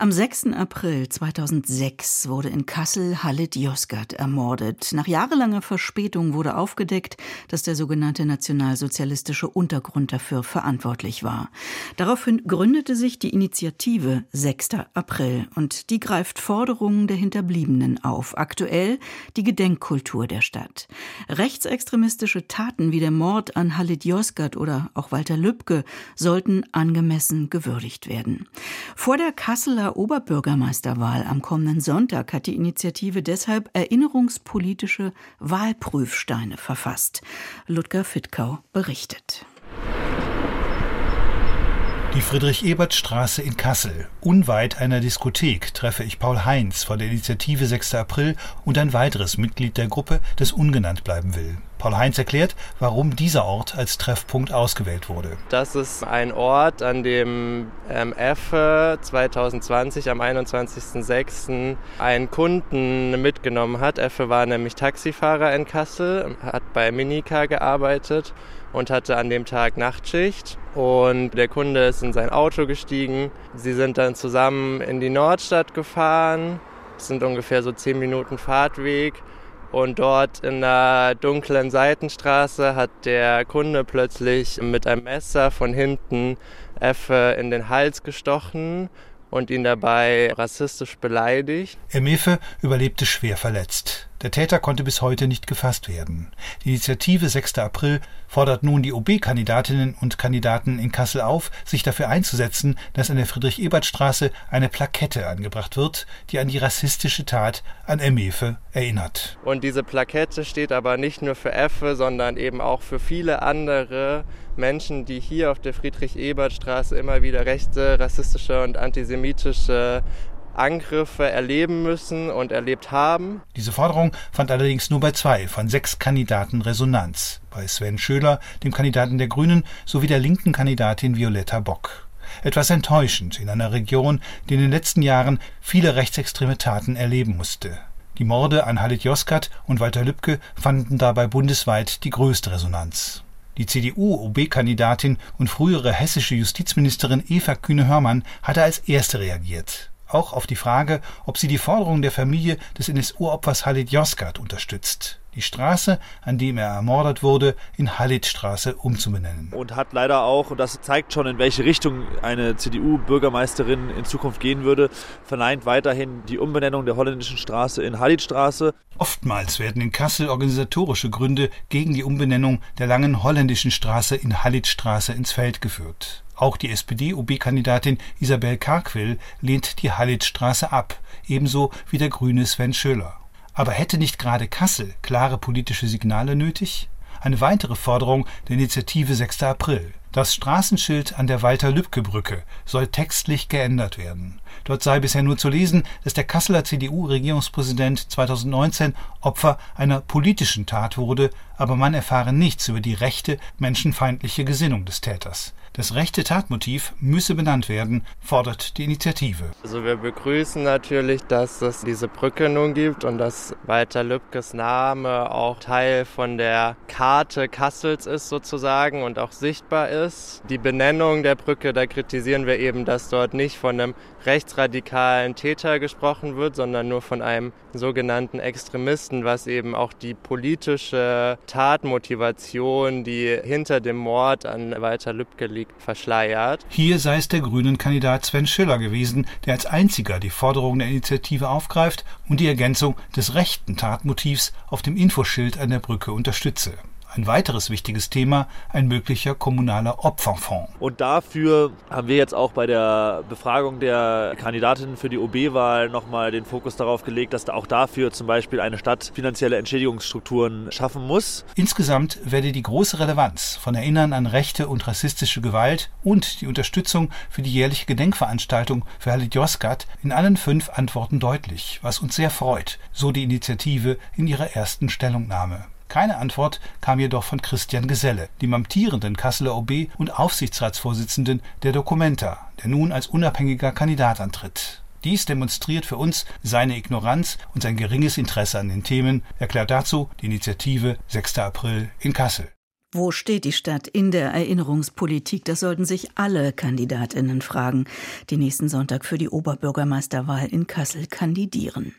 am 6. April 2006 wurde in Kassel Halit Yozgat ermordet. Nach jahrelanger Verspätung wurde aufgedeckt, dass der sogenannte nationalsozialistische Untergrund dafür verantwortlich war. Daraufhin gründete sich die Initiative 6. April und die greift Forderungen der Hinterbliebenen auf. Aktuell die Gedenkkultur der Stadt. Rechtsextremistische Taten wie der Mord an Halit Yozgat oder auch Walter Lübcke sollten angemessen gewürdigt werden. Vor der Kasseler Oberbürgermeisterwahl am kommenden Sonntag hat die Initiative deshalb erinnerungspolitische Wahlprüfsteine verfasst. Ludger Fittkau berichtet. Die Friedrich-Ebert-Straße in Kassel. Unweit einer Diskothek treffe ich Paul Heinz von der Initiative 6. April und ein weiteres Mitglied der Gruppe, das ungenannt bleiben will. Paul Heinz erklärt, warum dieser Ort als Treffpunkt ausgewählt wurde. Das ist ein Ort, an dem ähm, EFFE 2020 am 21.06. einen Kunden mitgenommen hat. EFFE war nämlich Taxifahrer in Kassel, hat bei Minica gearbeitet und hatte an dem Tag Nachtschicht. Und der Kunde ist in sein Auto gestiegen. Sie sind dann zusammen in die Nordstadt gefahren. Es sind ungefähr so zehn Minuten Fahrtweg. Und dort in der dunklen Seitenstraße hat der Kunde plötzlich mit einem Messer von hinten Effe in den Hals gestochen und ihn dabei rassistisch beleidigt. Emefe überlebte schwer verletzt. Der Täter konnte bis heute nicht gefasst werden. Die Initiative 6. April fordert nun die OB-Kandidatinnen und Kandidaten in Kassel auf, sich dafür einzusetzen, dass an der Friedrich-Ebert-Straße eine Plakette angebracht wird, die an die rassistische Tat an Emefe erinnert. Und diese Plakette steht aber nicht nur für Effe, sondern eben auch für viele andere Menschen, die hier auf der Friedrich-Ebert-Straße immer wieder rechte, rassistische und antisemitische Angriffe erleben müssen und erlebt haben. Diese Forderung fand allerdings nur bei zwei von sechs Kandidaten Resonanz. Bei Sven Schöler, dem Kandidaten der Grünen, sowie der linken Kandidatin Violetta Bock. Etwas enttäuschend in einer Region, die in den letzten Jahren viele rechtsextreme Taten erleben musste. Die Morde an Halit Yozgat und Walter Lübcke fanden dabei bundesweit die größte Resonanz. Die CDU-OB-Kandidatin und frühere hessische Justizministerin Eva Kühne-Hörmann hatte als erste reagiert auch auf die Frage, ob sie die Forderung der Familie des NSU-Opfers Halit Yozgat unterstützt, die Straße, an dem er ermordet wurde, in Halit-Straße umzubenennen. Und hat leider auch, und das zeigt schon, in welche Richtung eine CDU-Bürgermeisterin in Zukunft gehen würde, verneint weiterhin die Umbenennung der holländischen Straße in Halit-Straße. Oftmals werden in Kassel organisatorische Gründe gegen die Umbenennung der langen holländischen Straße in Halit-Straße ins Feld geführt. Auch die SPD-OB-Kandidatin Isabel Karquil lehnt die Hallitstraße ab, ebenso wie der grüne Sven Schöler. Aber hätte nicht gerade Kassel klare politische Signale nötig? Eine weitere Forderung der Initiative 6. April. Das Straßenschild an der Walter-Lübcke-Brücke soll textlich geändert werden. Dort sei bisher nur zu lesen, dass der Kasseler CDU-Regierungspräsident 2019 Opfer einer politischen Tat wurde, aber man erfahre nichts über die rechte, menschenfeindliche Gesinnung des Täters. Das rechte Tatmotiv müsse benannt werden, fordert die Initiative. Also wir begrüßen natürlich, dass es diese Brücke nun gibt und dass Walter Lübkes Name auch Teil von der Karte Kassels ist sozusagen und auch sichtbar ist. Die Benennung der Brücke, da kritisieren wir eben, dass dort nicht von einem rechtsradikalen Täter gesprochen wird, sondern nur von einem sogenannten Extremisten, was eben auch die politische Tatmotivation, die hinter dem Mord an Walter Lübcke liegt, verschleiert. Hier sei es der grünen Kandidat Sven Schiller gewesen, der als einziger die Forderung der Initiative aufgreift und die Ergänzung des rechten Tatmotivs auf dem Infoschild an der Brücke unterstütze. Ein weiteres wichtiges Thema, ein möglicher kommunaler Opferfonds. Und dafür haben wir jetzt auch bei der Befragung der Kandidatinnen für die OB-Wahl nochmal den Fokus darauf gelegt, dass da auch dafür zum Beispiel eine Stadt finanzielle Entschädigungsstrukturen schaffen muss. Insgesamt werde die große Relevanz von Erinnern an rechte und rassistische Gewalt und die Unterstützung für die jährliche Gedenkveranstaltung für Halit Yozgat in allen fünf Antworten deutlich, was uns sehr freut, so die Initiative in ihrer ersten Stellungnahme. Keine Antwort kam jedoch von Christian Geselle, dem amtierenden Kasseler OB und Aufsichtsratsvorsitzenden der Documenta, der nun als unabhängiger Kandidat antritt. Dies demonstriert für uns seine Ignoranz und sein geringes Interesse an den Themen, erklärt dazu die Initiative 6. April in Kassel. Wo steht die Stadt in der Erinnerungspolitik? Das sollten sich alle Kandidatinnen fragen, die nächsten Sonntag für die Oberbürgermeisterwahl in Kassel kandidieren.